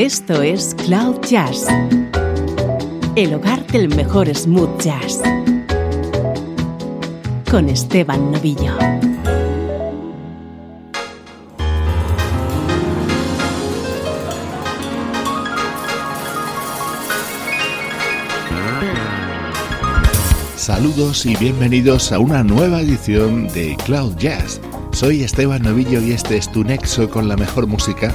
Esto es Cloud Jazz, el hogar del mejor smooth jazz, con Esteban Novillo. Saludos y bienvenidos a una nueva edición de Cloud Jazz. Soy Esteban Novillo y este es tu nexo con la mejor música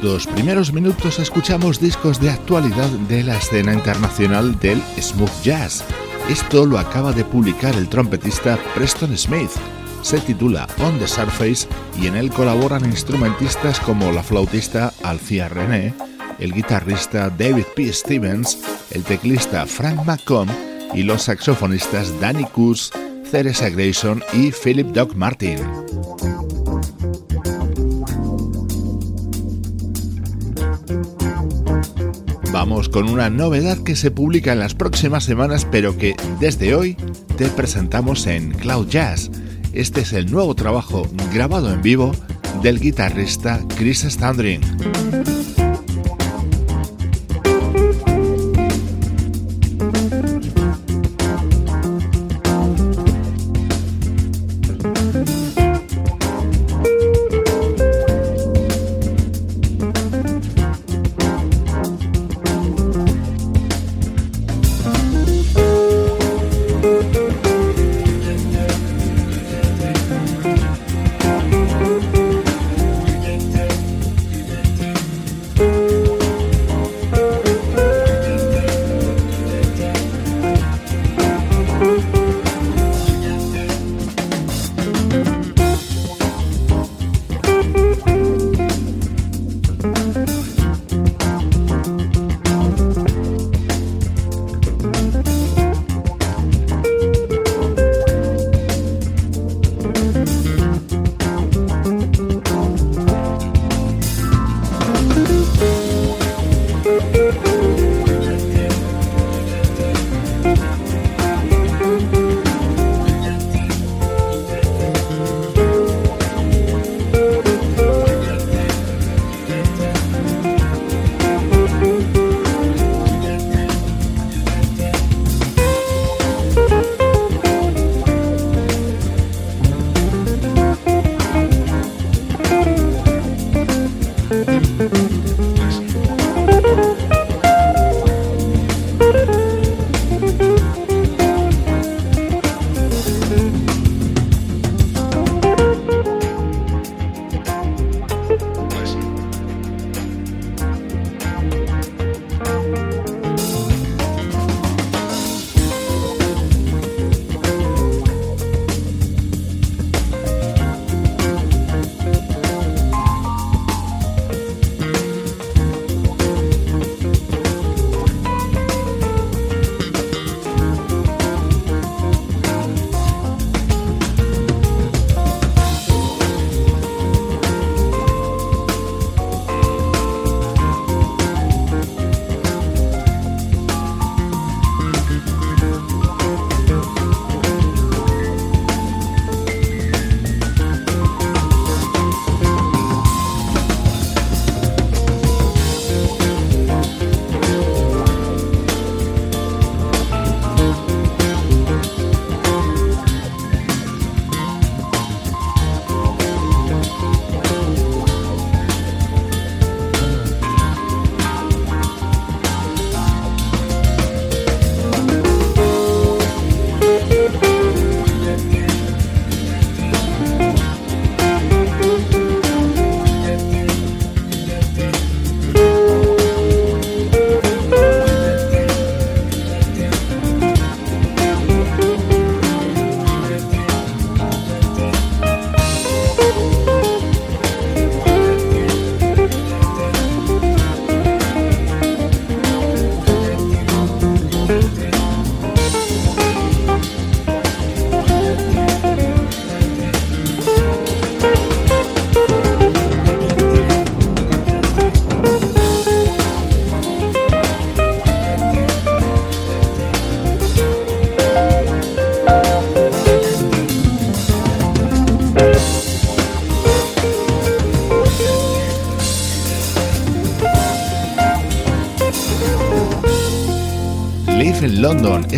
Estos primeros minutos escuchamos discos de actualidad de la escena internacional del smooth jazz. Esto lo acaba de publicar el trompetista Preston Smith. Se titula On the Surface y en él colaboran instrumentistas como la flautista Alcia René, el guitarrista David P. Stevens, el teclista Frank McComb y los saxofonistas Danny Kuz, Teresa Grayson y Philip Doc Martin. Vamos con una novedad que se publica en las próximas semanas, pero que desde hoy te presentamos en Cloud Jazz. Este es el nuevo trabajo grabado en vivo del guitarrista Chris Standring.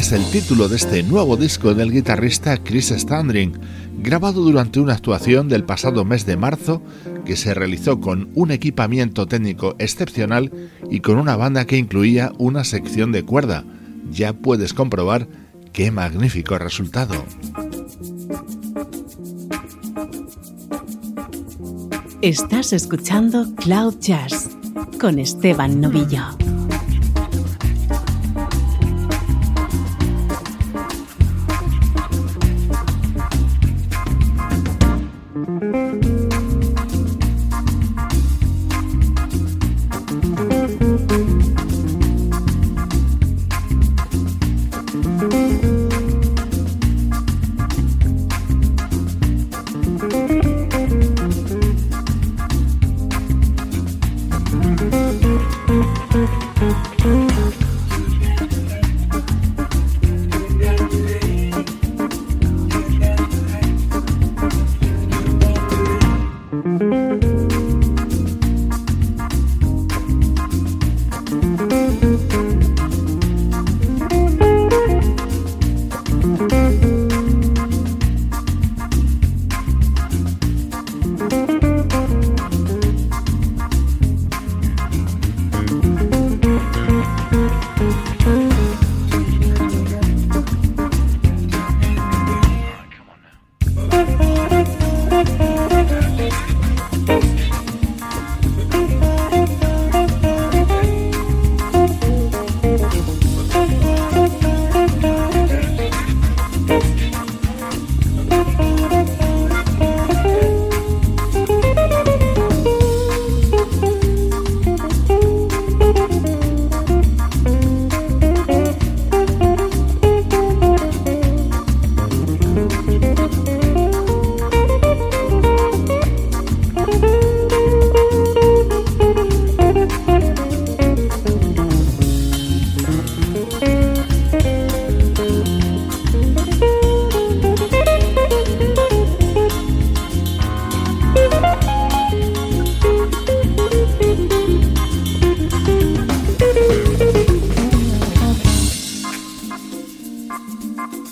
Es el título de este nuevo disco del guitarrista Chris Standring, grabado durante una actuación del pasado mes de marzo que se realizó con un equipamiento técnico excepcional y con una banda que incluía una sección de cuerda. Ya puedes comprobar qué magnífico resultado. Estás escuchando Cloud Jazz con Esteban Novillo.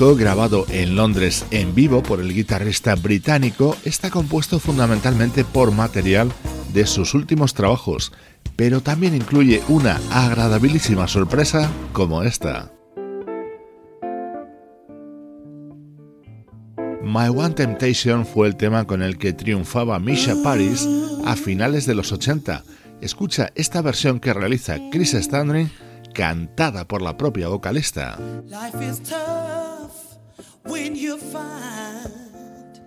grabado en Londres en vivo por el guitarrista británico, está compuesto fundamentalmente por material de sus últimos trabajos, pero también incluye una agradabilísima sorpresa como esta. My One Temptation fue el tema con el que triunfaba Misha Paris a finales de los 80. Escucha esta versión que realiza Chris Standring cantada por la propia vocalista. When you find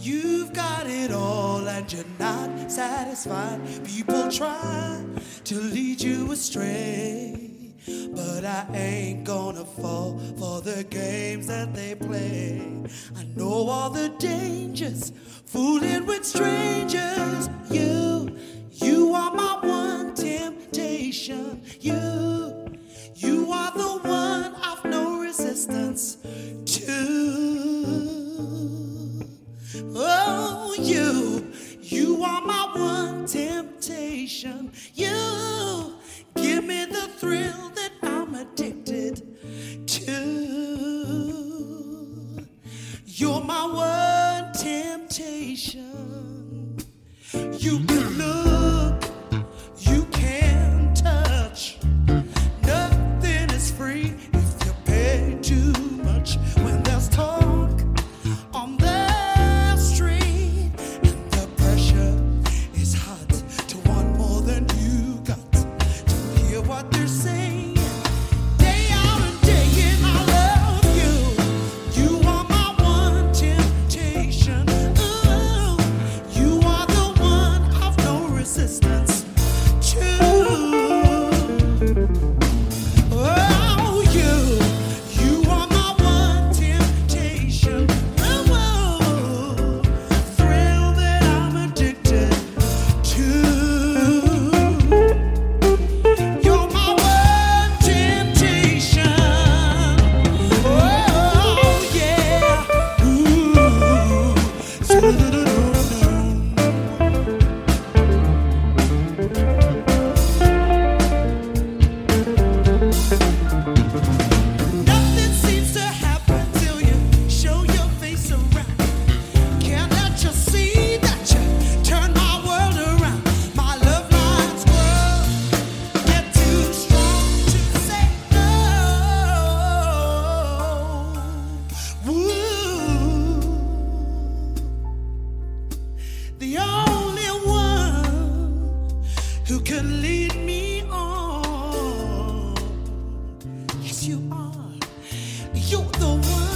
you've got it all and you're not satisfied. People try to lead you astray. But I ain't gonna fall for the games that they play. I know all the dangers, fooling with strangers. You, you are my one temptation. You, you are the one I've no resistance to. Oh, you, you are my one temptation. You Give me the thrill are. You're the one.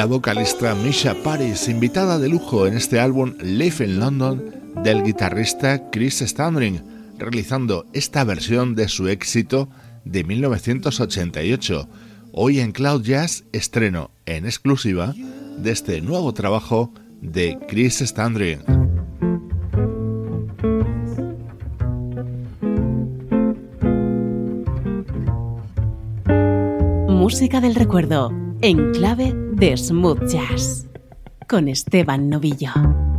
La vocalista Misha Paris, invitada de lujo en este álbum Live in London del guitarrista Chris Standring, realizando esta versión de su éxito de 1988. Hoy en Cloud Jazz estreno en exclusiva de este nuevo trabajo de Chris Standring. música del recuerdo en clave de smooth jazz con Esteban Novillo.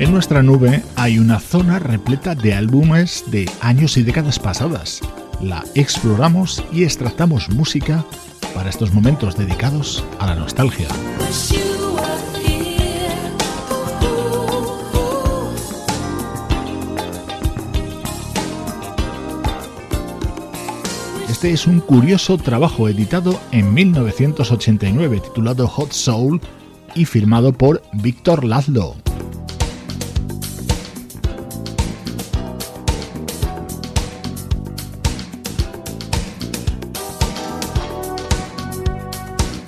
En nuestra nube hay una zona repleta de álbumes de años y décadas pasadas. La exploramos y extractamos música para estos momentos dedicados a la nostalgia. Este es un curioso trabajo editado en 1989 titulado Hot Soul y firmado por Víctor Lazlo.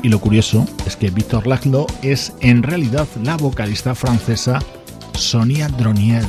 Y lo curioso es que Víctor Laclo es en realidad la vocalista francesa Sonia Dronier.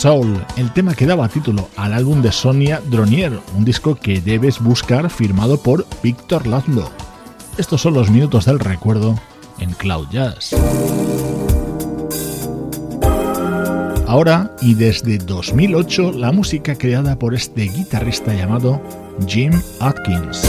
Soul, el tema que daba título al álbum de Sonia Dronier, un disco que debes buscar firmado por Víctor Lazlo. Estos son los minutos del recuerdo en Cloud Jazz. Ahora y desde 2008 la música creada por este guitarrista llamado Jim Atkins.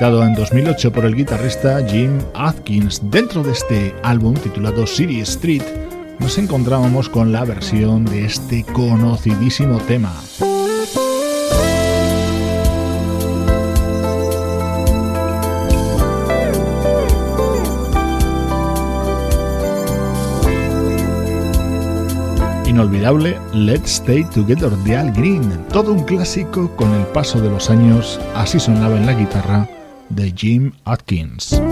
En 2008 por el guitarrista Jim Atkins. Dentro de este álbum titulado City Street nos encontrábamos con la versión de este conocidísimo tema. inolvidable Let's Stay Together de Al Green, todo un clásico con el paso de los años, así sonaba en la guitarra de Jim Atkins.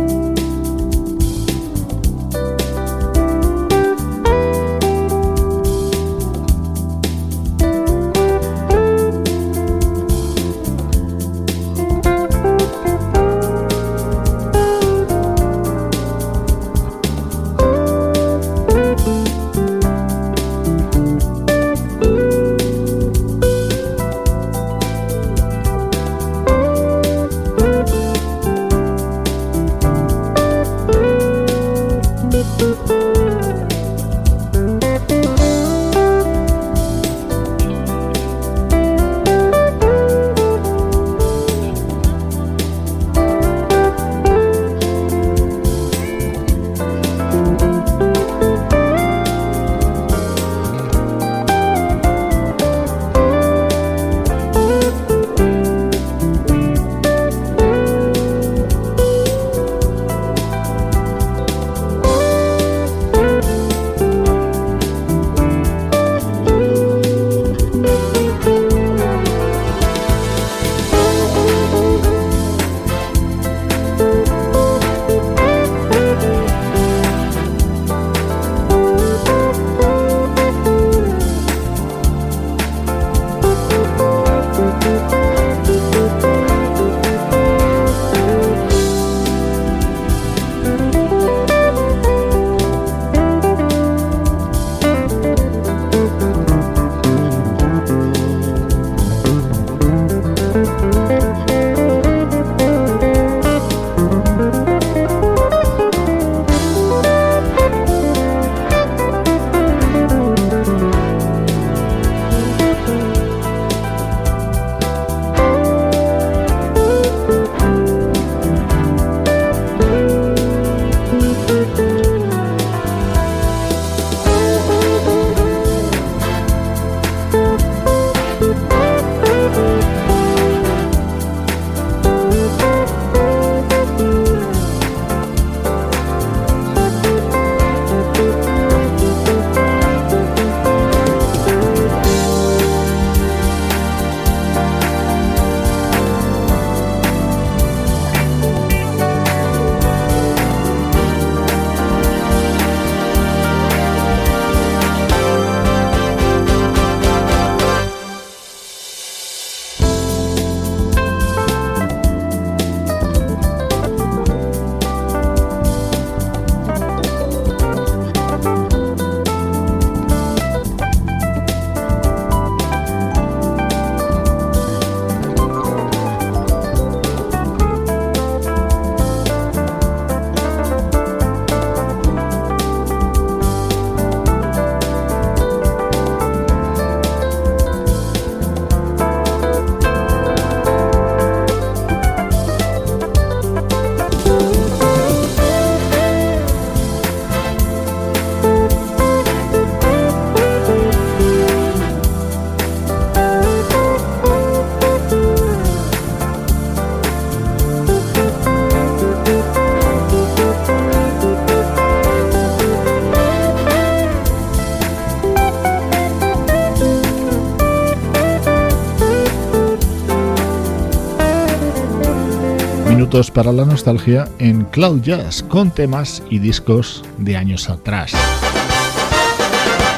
Para la nostalgia en Cloud Jazz con temas y discos de años atrás.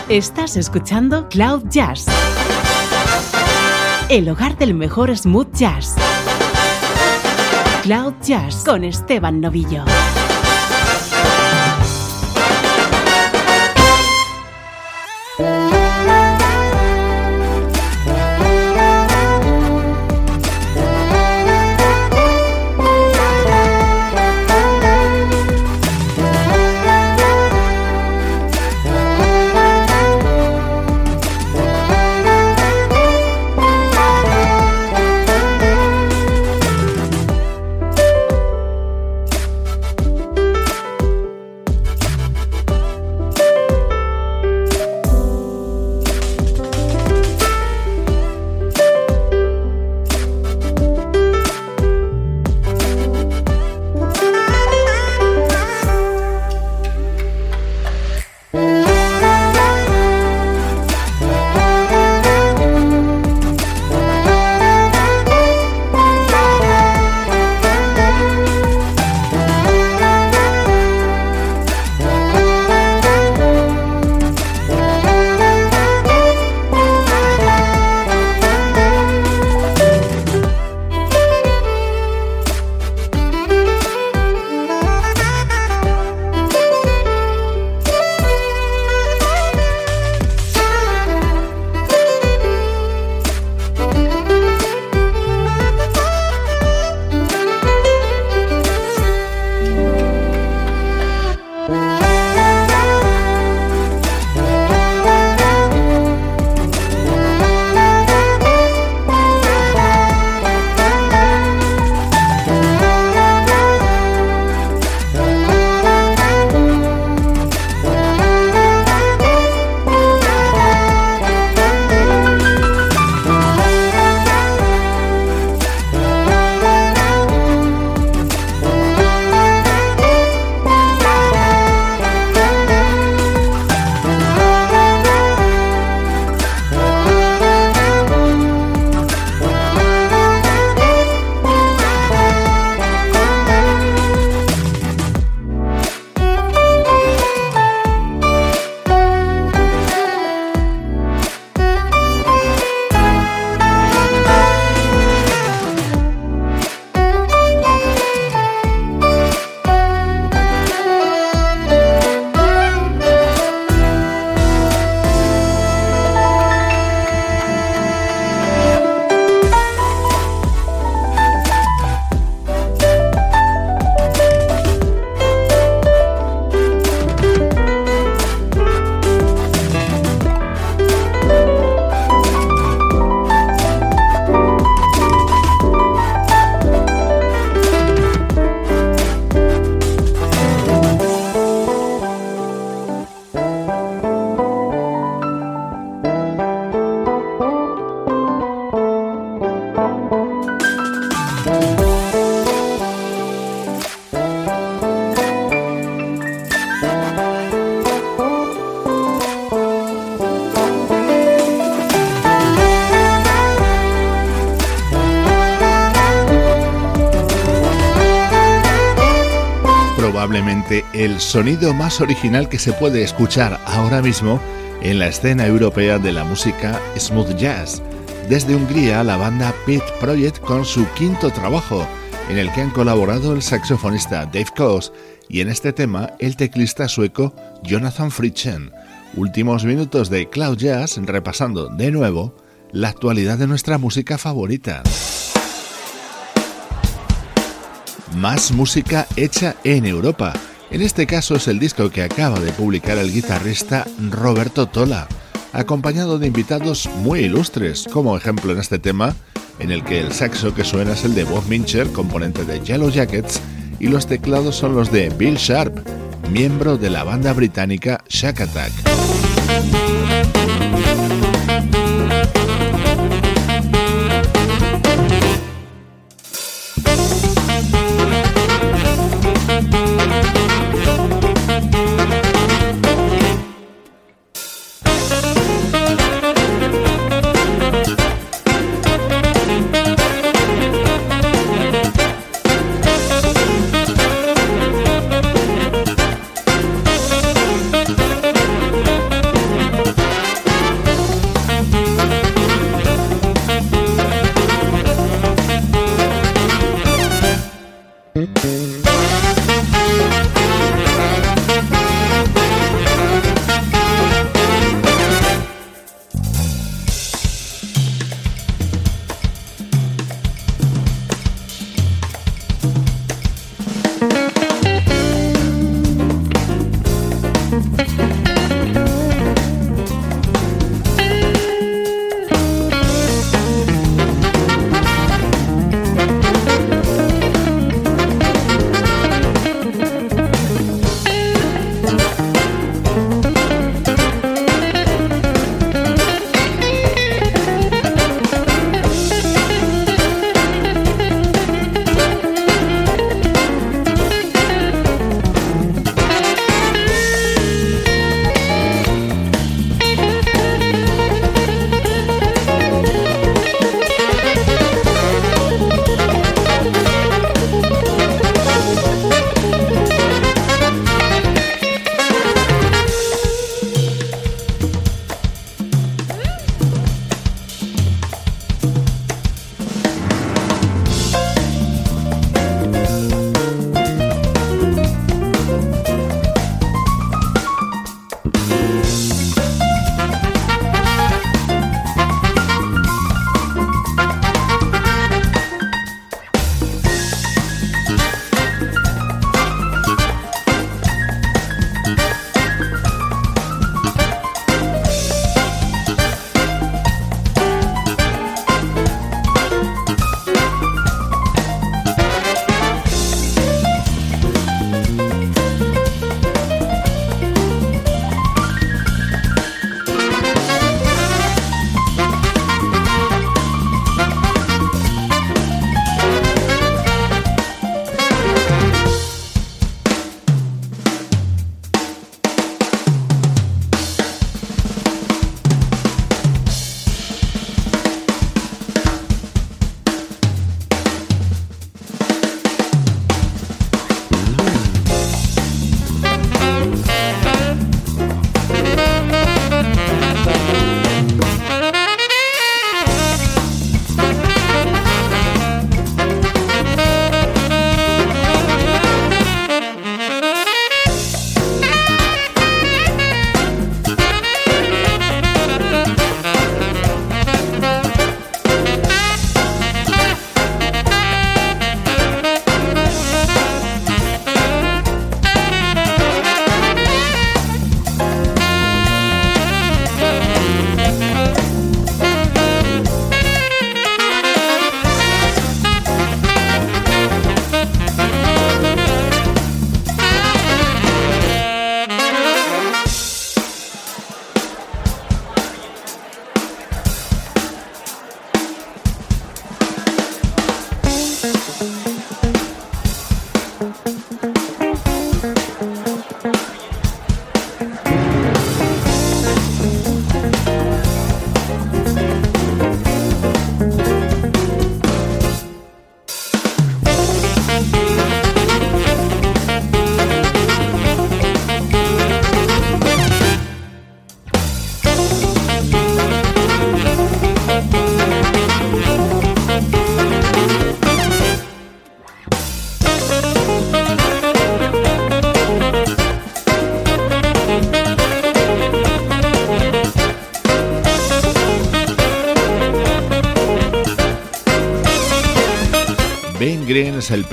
Estás escuchando Cloud Jazz, el hogar del mejor smooth jazz. Cloud Jazz con Esteban Novillo. El sonido más original que se puede escuchar ahora mismo en la escena europea de la música smooth jazz. Desde Hungría, la banda Pit Project con su quinto trabajo, en el que han colaborado el saxofonista Dave Koz y en este tema el teclista sueco Jonathan Fritschen. Últimos minutos de Cloud Jazz repasando de nuevo la actualidad de nuestra música favorita. Más música hecha en Europa. En este caso es el disco que acaba de publicar el guitarrista Roberto Tola, acompañado de invitados muy ilustres, como ejemplo en este tema, en el que el saxo que suena es el de Bob Mincher, componente de Yellow Jackets, y los teclados son los de Bill Sharp, miembro de la banda británica Shack Attack.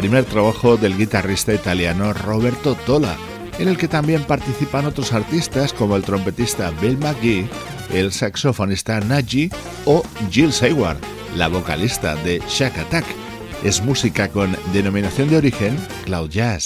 Primer trabajo del guitarrista italiano Roberto Tola, en el que también participan otros artistas como el trompetista Bill McGee, el saxofonista Naji o Jill Sayward, la vocalista de Shack Attack. Es música con denominación de origen Cloud Jazz.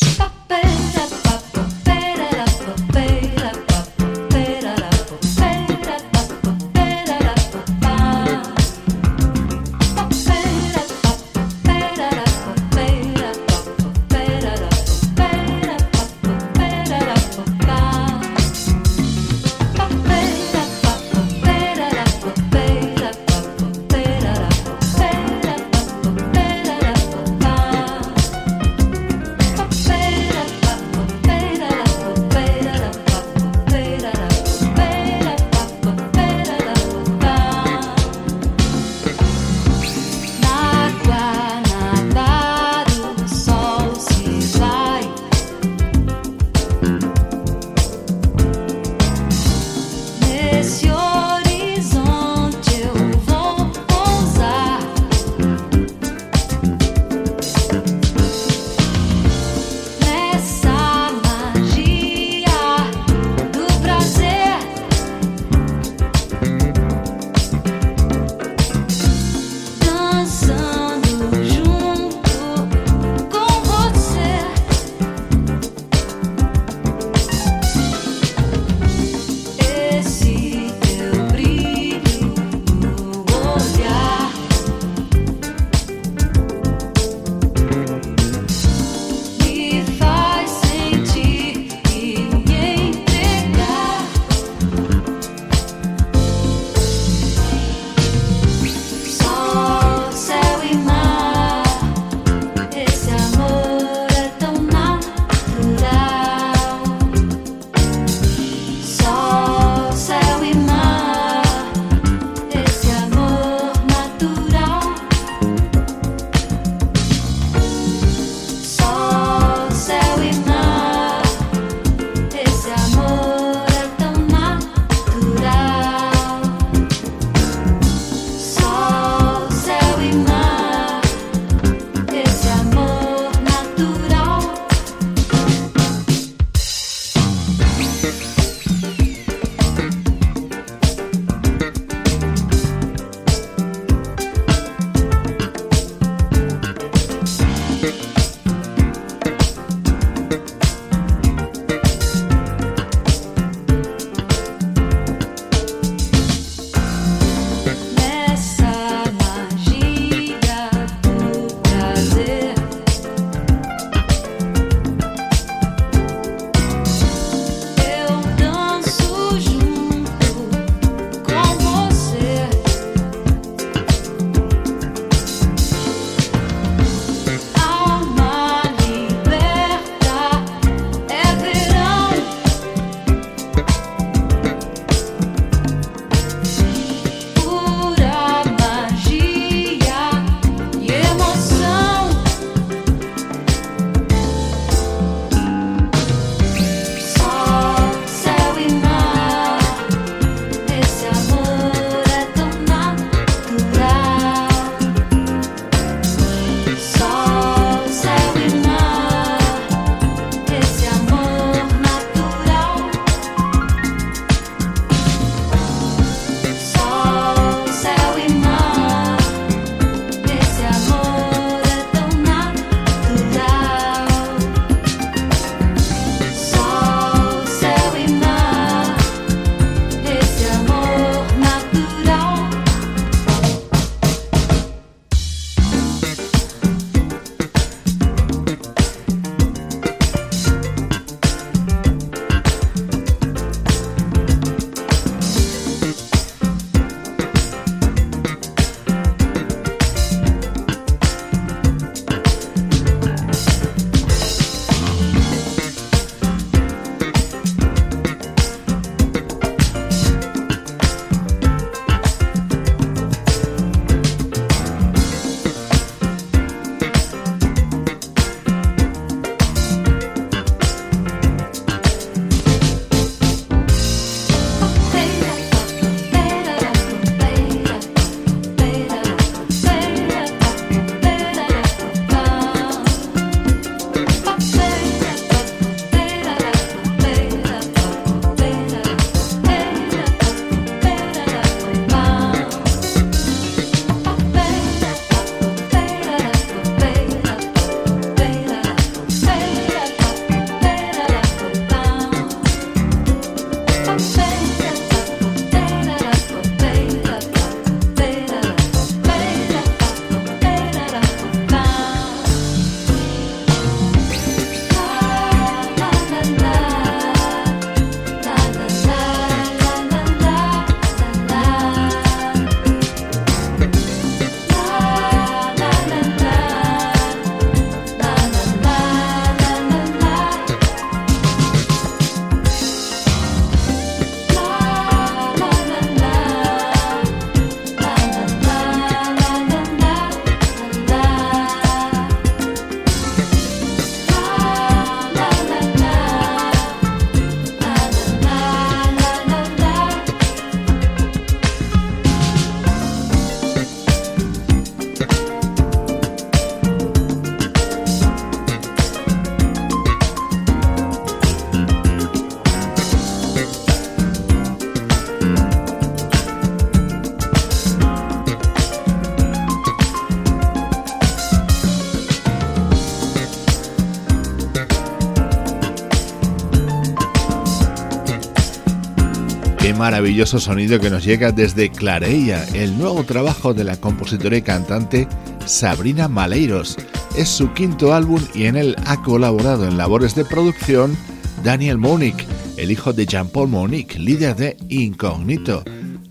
Maravilloso sonido que nos llega desde Clareia, el nuevo trabajo de la compositora y cantante Sabrina Maleiros. Es su quinto álbum y en él ha colaborado en labores de producción Daniel Monique, el hijo de Jean-Paul Monique, líder de Incognito.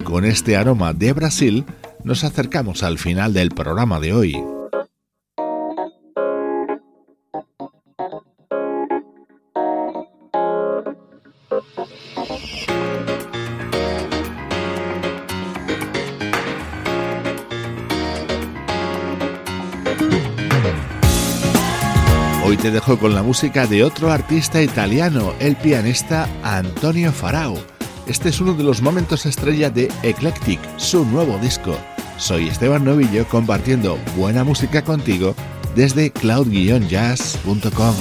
Con este aroma de Brasil, nos acercamos al final del programa de hoy. Hoy te dejo con la música de otro artista italiano, el pianista Antonio Farao. Este es uno de los momentos estrella de Eclectic, su nuevo disco. Soy Esteban Novillo compartiendo buena música contigo desde cloud-jazz.com.